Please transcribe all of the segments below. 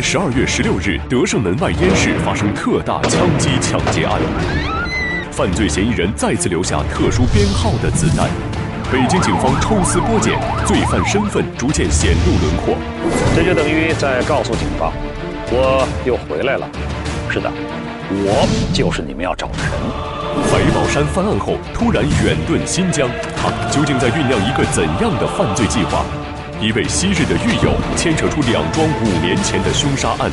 十二月十六日，德胜门外烟市发生特大枪击抢劫案，犯罪嫌疑人再次留下特殊编号的子弹。北京警方抽丝剥茧，罪犯身份逐渐显露轮廓。这就等于在告诉警方，我又回来了。是的，我就是你们要找的人。白宝山犯案后突然远遁新疆，他究竟在酝酿一个怎样的犯罪计划？一位昔日的狱友牵扯出两桩五年前的凶杀案，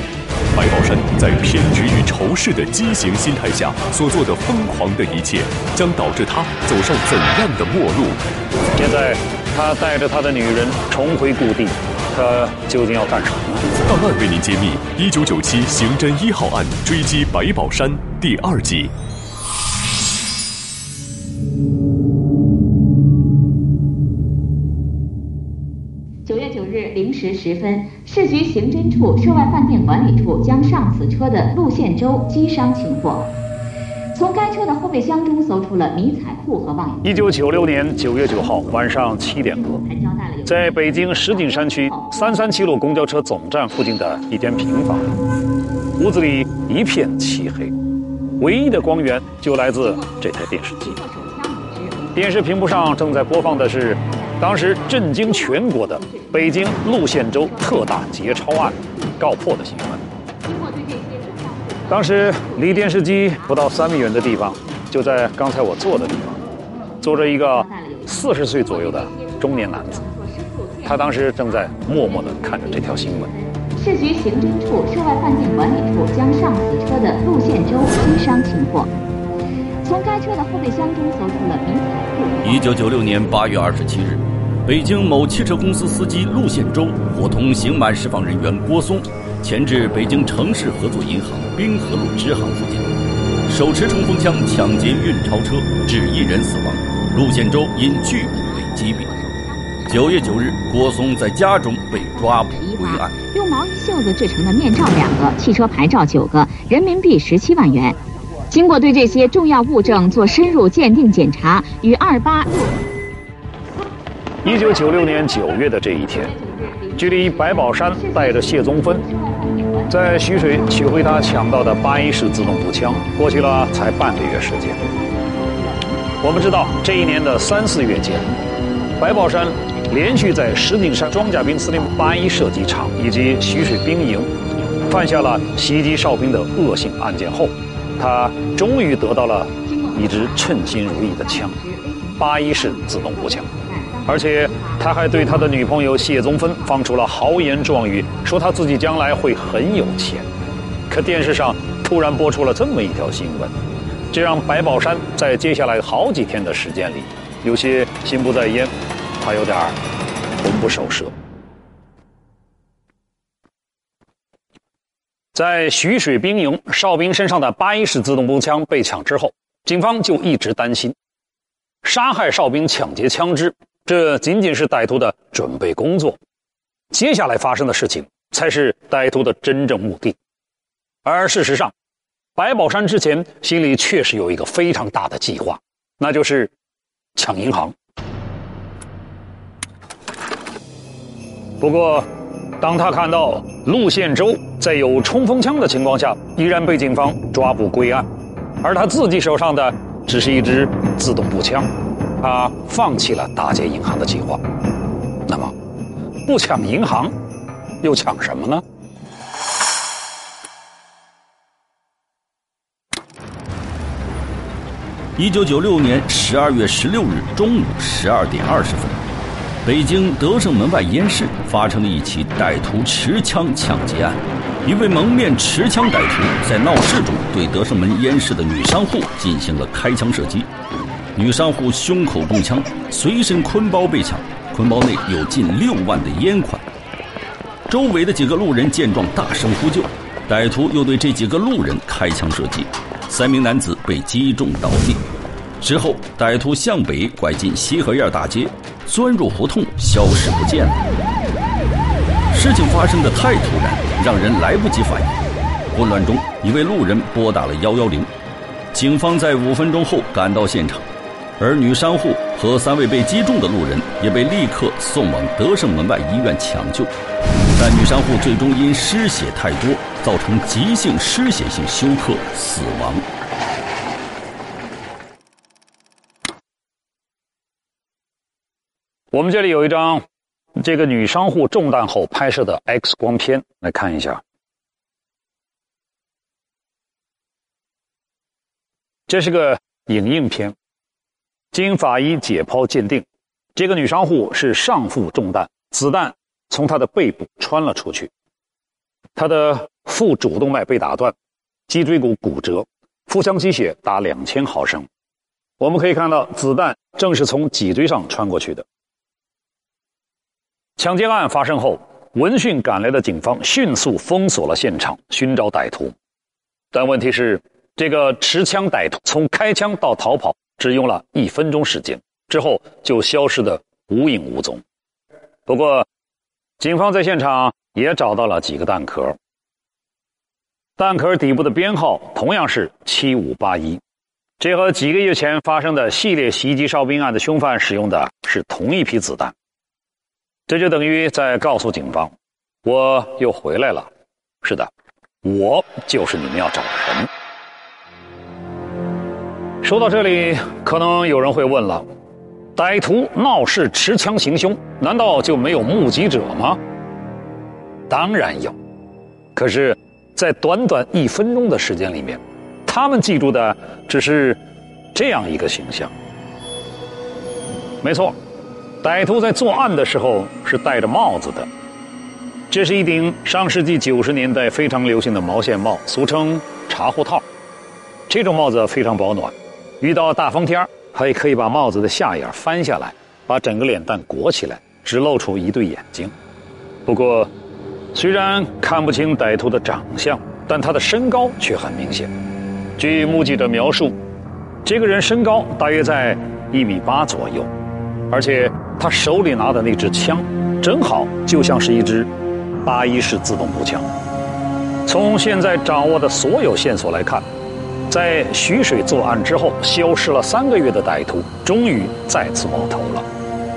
白宝山在偏执与仇视的畸形心态下所做的疯狂的一切，将导致他走上怎样的末路？现在，他带着他的女人重回故地，他究竟要干什么？档案为您揭秘：一九九七刑侦一号案追击白宝山第二集。零时十分，市局刑侦处涉外饭店管理处将上此车的陆宪洲击伤擒获。从该车的后备箱中搜出了迷彩裤和望远镜。一九九六年九月九号晚上七点多，在北京石景山区三三七路公交车总站附近的一间平房，屋子里一片漆黑，唯一的光源就来自这台电视机。电视屏幕上正在播放的是。当时震惊全国的北京陆宪州特大劫钞案告破的新闻。当时离电视机不到三米远的地方，就在刚才我坐的地方，坐着一个四十岁左右的中年男子。他当时正在默默地看着这条新闻。市局刑侦处涉外饭店管理处将上此车的陆宪洲击伤擒获。从该车的后备箱中搜出了迷彩裤。一九九六年八月二十七日。北京某汽车公司司机陆宪洲伙同刑满释放人员郭松，前至北京城市合作银行滨河路支行附近，手持冲锋枪抢劫运钞车，致一人死亡。陆宪洲因拒捕被击毙。九月九日，郭松在家中被抓捕归案。用毛衣袖子制成的面罩两个，汽车牌照九个，人民币十七万元。经过对这些重要物证做深入鉴定检查，与二八六。一九九六年九月的这一天，距离白宝山带着谢宗芬在徐水取回他抢到的八一式自动步枪，过去了才半个月时间。我们知道，这一年的三四月间，白宝山连续在石景山装甲兵司令八一射击场以及徐水兵营犯下了袭击哨兵的恶性案件后，他终于得到了一支称心如意的枪——八一式自动步枪。而且他还对他的女朋友谢宗芬放出了豪言壮语，说他自己将来会很有钱。可电视上突然播出了这么一条新闻，这让白宝山在接下来好几天的时间里，有些心不在焉，他有点魂不守舍。在徐水兵营哨兵身上的八一式自动步枪被抢之后，警方就一直担心杀害哨兵、抢劫枪支。这仅仅是歹徒的准备工作，接下来发生的事情才是歹徒的真正目的。而事实上，白宝山之前心里确实有一个非常大的计划，那就是抢银行。不过，当他看到陆宪洲在有冲锋枪的情况下依然被警方抓捕归案，而他自己手上的只是一支自动步枪。他放弃了打劫银行的计划，那么不抢银行，又抢什么呢？一九九六年十二月十六日中午十二点二十分，北京德胜门外烟市发生了一起歹徒持枪抢劫案。一位蒙面持枪歹徒在闹市中对德胜门烟市的女商户进行了开枪射击。女商户胸口中枪，随身坤包被抢，坤包内有近六万的烟款。周围的几个路人见状大声呼救，歹徒又对这几个路人开枪射击，三名男子被击中倒地。之后，歹徒向北拐进西河沿大街，钻入胡同消失不见了。事情发生的太突然，让人来不及反应。混乱中，一位路人拨打了幺幺零，警方在五分钟后赶到现场。而女商户和三位被击中的路人也被立刻送往德胜门外医院抢救。但女商户最终因失血太多，造成急性失血性休克死亡。我们这里有一张这个女商户中弹后拍摄的 X 光片，来看一下。这是个影印片，经法医解剖鉴定，这个女商户是上腹中弹，子弹从她的背部穿了出去，她的腹主动脉被打断，脊椎骨骨折，腹腔积血达两千毫升。我们可以看到，子弹正是从脊椎上穿过去的。抢劫案发生后，闻讯赶来的警方迅速封锁了现场，寻找歹徒，但问题是。这个持枪歹徒从开枪到逃跑只用了一分钟时间，之后就消失的无影无踪。不过，警方在现场也找到了几个弹壳，弹壳底部的编号同样是七五八一，这和几个月前发生的系列袭击哨兵案的凶犯使用的是同一批子弹。这就等于在告诉警方，我又回来了。是的，我就是你们要找的人。说到这里，可能有人会问了：歹徒闹事持枪行凶，难道就没有目击者吗？当然有，可是，在短短一分钟的时间里面，他们记住的只是这样一个形象。没错，歹徒在作案的时候是戴着帽子的，这是一顶上世纪九十年代非常流行的毛线帽，俗称茶壶套。这种帽子非常保暖。遇到大风天还可以把帽子的下沿翻下来，把整个脸蛋裹起来，只露出一对眼睛。不过，虽然看不清歹徒的长相，但他的身高却很明显。据目击者描述，这个人身高大约在一米八左右，而且他手里拿的那支枪，正好就像是一支八一式自动步枪。从现在掌握的所有线索来看。在徐水作案之后，消失了三个月的歹徒终于再次冒头了。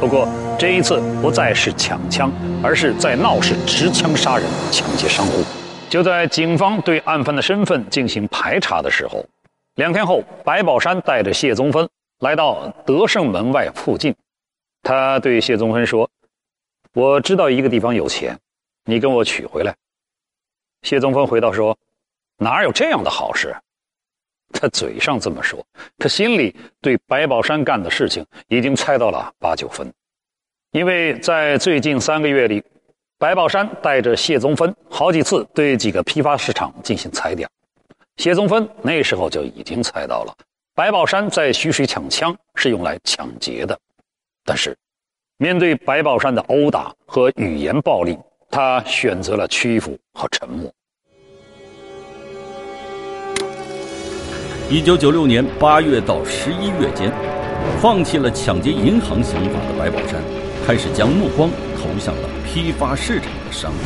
不过这一次不再是抢枪，而是在闹市持枪杀人、抢劫商户。就在警方对案犯的身份进行排查的时候，两天后，白宝山带着谢宗芬来到德胜门外附近。他对谢宗芬说：“我知道一个地方有钱，你跟我取回来。”谢宗芬回答说：“哪有这样的好事？”他嘴上这么说，可心里对白宝山干的事情已经猜到了八九分，因为在最近三个月里，白宝山带着谢宗芬好几次对几个批发市场进行踩点。谢宗芬那时候就已经猜到了，白宝山在徐水抢枪是用来抢劫的，但是面对白宝山的殴打和语言暴力，他选择了屈服和沉默。一九九六年八月到十一月间，放弃了抢劫银行想法的白宝山，开始将目光投向了批发市场的商户。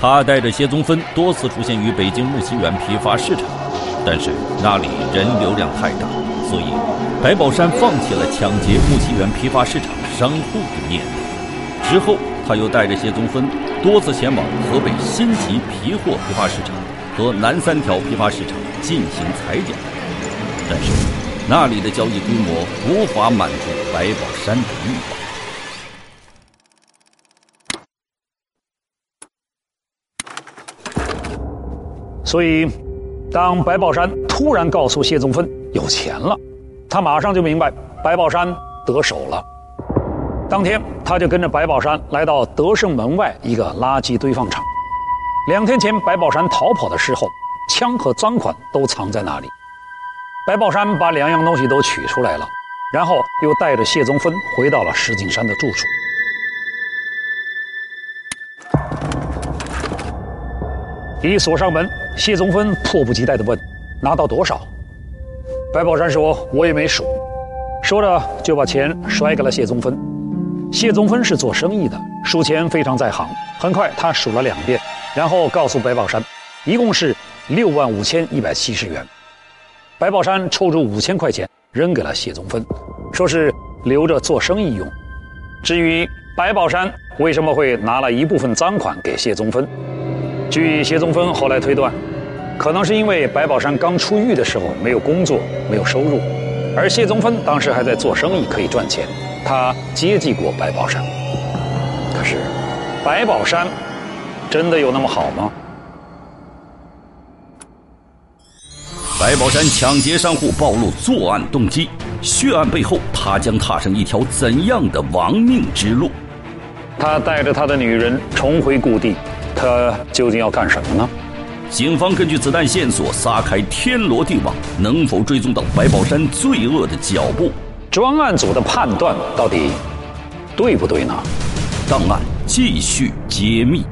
他带着谢宗芬多次出现于北京木樨园批发市场，但是那里人流量太大，所以白宝山放弃了抢劫木樨园批发市场商户的念头。之后，他又带着谢宗芬多次前往河北新集皮货批发市场和南三条批发市场进行踩点。但是，那里的交易规模无法满足白宝山的欲望。所以，当白宝山突然告诉谢宗芬有钱了，他马上就明白白宝山得手了。当天，他就跟着白宝山来到德胜门外一个垃圾堆放场。两天前，白宝山逃跑的时候，枪和赃款都藏在那里。白宝山把两样东西都取出来了，然后又带着谢宗芬回到了石景山的住处。一锁上门，谢宗芬迫不及待地问：“拿到多少？”白宝山说：“我也没数。”说着就把钱甩给了谢宗芬。谢宗芬是做生意的，数钱非常在行。很快他数了两遍，然后告诉白宝山：“一共是六万五千一百七十元。”白宝山抽出五千块钱扔给了谢宗芬，说是留着做生意用。至于白宝山为什么会拿了一部分赃款给谢宗芬？据谢宗芬后来推断，可能是因为白宝山刚出狱的时候没有工作、没有收入，而谢宗芬当时还在做生意，可以赚钱，他接济过白宝山。可是，白宝山真的有那么好吗？白宝山抢劫商户，暴露作案动机，血案背后，他将踏上一条怎样的亡命之路？他带着他的女人重回故地，他究竟要干什么呢？警方根据子弹线索撒开天罗地网，能否追踪到白宝山罪恶的脚步？专案组的判断到底对不对呢？档案继续揭秘。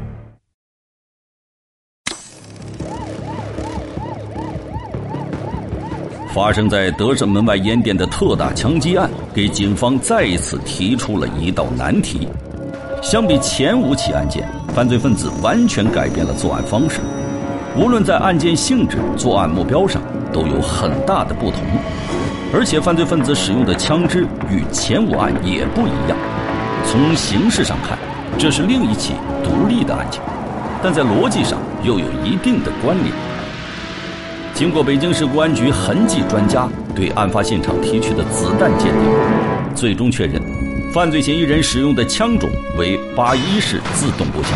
发生在德胜门外烟店的特大枪击案，给警方再一次提出了一道难题。相比前五起案件，犯罪分子完全改变了作案方式，无论在案件性质、作案目标上都有很大的不同。而且，犯罪分子使用的枪支与前五案也不一样。从形式上看，这是另一起独立的案件，但在逻辑上又有一定的关联。经过北京市公安局痕迹专家对案发现场提取的子弹鉴定，最终确认，犯罪嫌疑人使用的枪种为八一式自动步枪，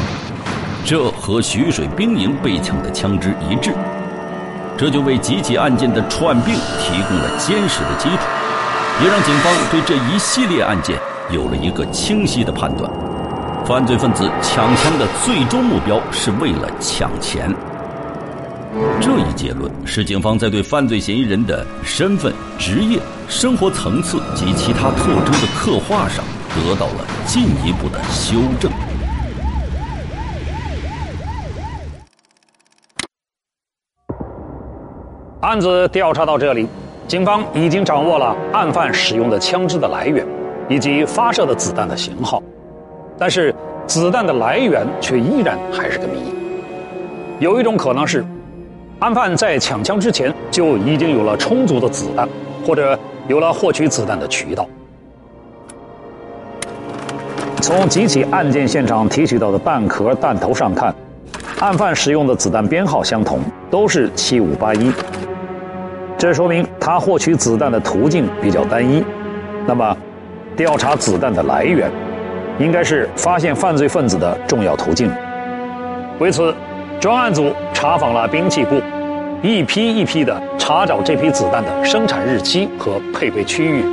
这和徐水兵营被抢的枪支一致，这就为几起案件的串并提供了坚实的基础，也让警方对这一系列案件有了一个清晰的判断：犯罪分子抢枪的最终目标是为了抢钱。这一结论使警方在对犯罪嫌疑人的身份、职业、生活层次及其他特征的刻画上得到了进一步的修正。案子调查到这里，警方已经掌握了案犯使用的枪支的来源，以及发射的子弹的型号，但是子弹的来源却依然还是个谜。有一种可能是。案犯在抢枪之前就已经有了充足的子弹，或者有了获取子弹的渠道。从几起案件现场提取到的弹壳、弹头上看，案犯使用的子弹编号相同，都是七五八一。这说明他获取子弹的途径比较单一。那么，调查子弹的来源，应该是发现犯罪分子的重要途径。为此。专案组查访了兵器库，一批一批地查找这批子弹的生产日期和配备区域，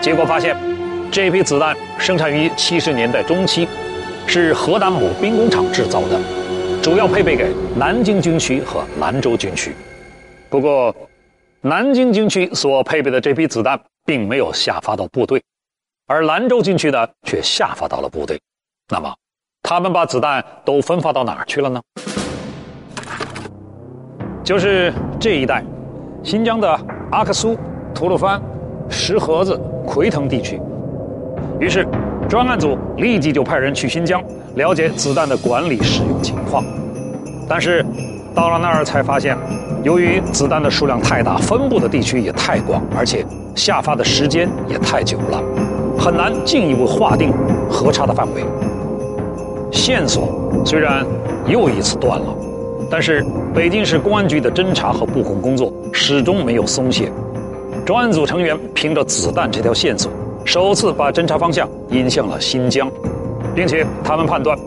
结果发现，这批子弹生产于七十年代中期，是河南某兵工厂制造的，主要配备给南京军区和兰州军区。不过，南京军区所配备的这批子弹并没有下发到部队，而兰州军区呢却下发到了部队。那么，他们把子弹都分发到哪儿去了呢？就是这一带，新疆的阿克苏、吐鲁番、石河子、奎腾地区。于是，专案组立即就派人去新疆了解子弹的管理使用情况。但是，到了那儿才发现，由于子弹的数量太大，分布的地区也太广，而且下发的时间也太久了，很难进一步划定核查的范围。线索虽然又一次断了。但是，北京市公安局的侦查和布控工作始终没有松懈。专案组成员凭着子弹这条线索，首次把侦查方向引向了新疆，并且他们判断，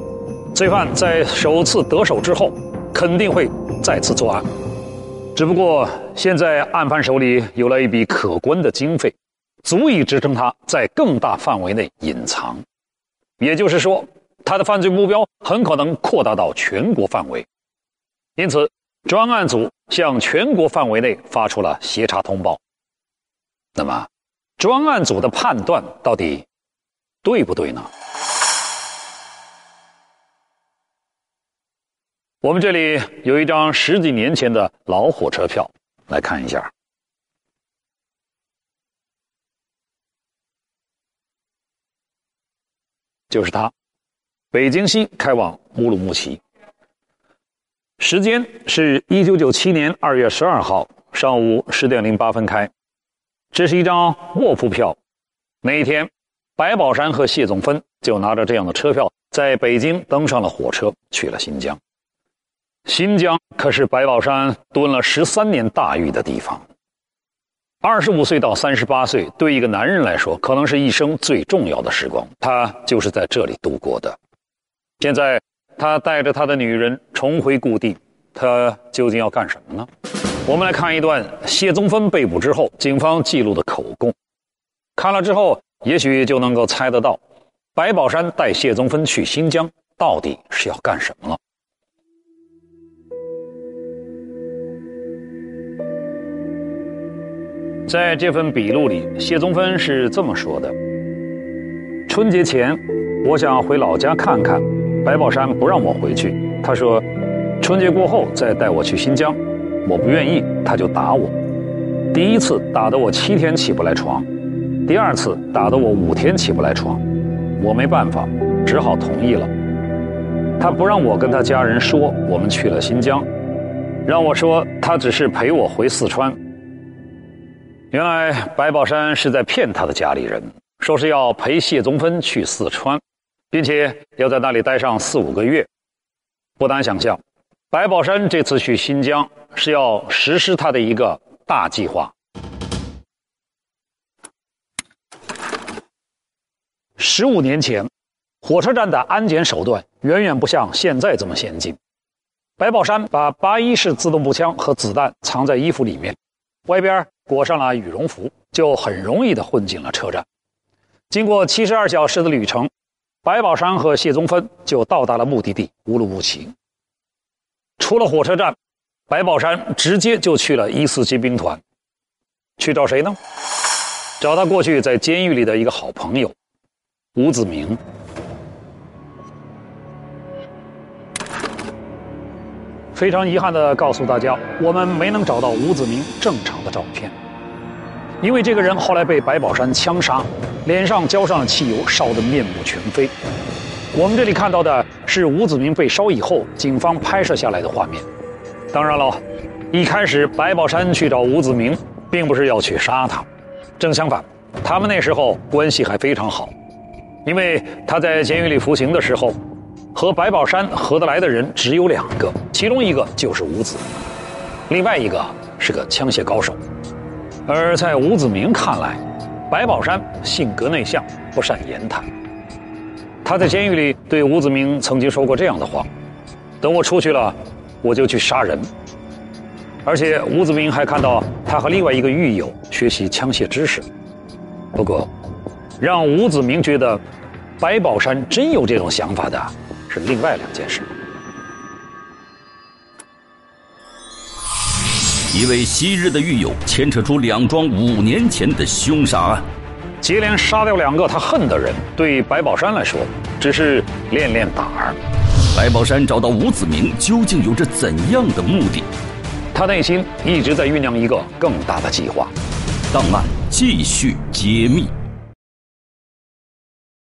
罪犯在首次得手之后，肯定会再次作案。只不过，现在案犯手里有了一笔可观的经费，足以支撑他在更大范围内隐藏。也就是说，他的犯罪目标很可能扩大到全国范围。因此，专案组向全国范围内发出了协查通报。那么，专案组的判断到底对不对呢？我们这里有一张十几年前的老火车票，来看一下，就是它，北京西开往乌鲁木齐。时间是一九九七年二月十二号上午十点零八分开，这是一张卧铺票。那一天，白宝山和谢宗芬就拿着这样的车票，在北京登上了火车，去了新疆。新疆可是白宝山蹲了十三年大狱的地方。二十五岁到三十八岁，对一个男人来说，可能是一生最重要的时光。他就是在这里度过的。现在，他带着他的女人重回故地，他究竟要干什么呢？我们来看一段谢宗芬被捕之后，警方记录的口供。看了之后，也许就能够猜得到，白宝山带谢宗芬去新疆到底是要干什么了。在这份笔录里，谢宗芬是这么说的：“春节前，我想回老家看看，白宝山不让我回去。他说，春节过后再带我去新疆。我不愿意，他就打我。第一次打得我七天起不来床，第二次打得我五天起不来床。我没办法，只好同意了。他不让我跟他家人说我们去了新疆，让我说他只是陪我回四川。”原来白宝山是在骗他的家里人，说是要陪谢宗芬去四川，并且要在那里待上四五个月。不难想象，白宝山这次去新疆是要实施他的一个大计划。十五年前，火车站的安检手段远远不像现在这么先进。白宝山把八一式自动步枪和子弹藏在衣服里面，外边。裹上了羽绒服，就很容易的混进了车站。经过七十二小时的旅程，白宝山和谢宗芬就到达了目的地乌鲁木齐。出了火车站，白宝山直接就去了一四机兵团，去找谁呢？找他过去在监狱里的一个好朋友吴子明。非常遗憾的告诉大家，我们没能找到吴子明正常的照片，因为这个人后来被白宝山枪杀，脸上浇上了汽油，烧得面目全非。我们这里看到的是吴子明被烧以后，警方拍摄下来的画面。当然了，一开始白宝山去找吴子明，并不是要去杀他，正相反，他们那时候关系还非常好，因为他在监狱里服刑的时候。和白宝山合得来的人只有两个，其中一个就是吴子，另外一个是个枪械高手。而在吴子明看来，白宝山性格内向，不善言谈。他在监狱里对吴子明曾经说过这样的话：“等我出去了，我就去杀人。”而且吴子明还看到他和另外一个狱友学习枪械知识。不过，让吴子明觉得白宝山真有这种想法的。是另外两件事。一位昔日的狱友牵扯出两桩五年前的凶杀案，接连杀掉两个他恨的人，对白宝山来说只是练练胆儿。白宝山找到吴子明，究竟有着怎样的目的？他内心一直在酝酿一个更大的计划。档案继续揭秘。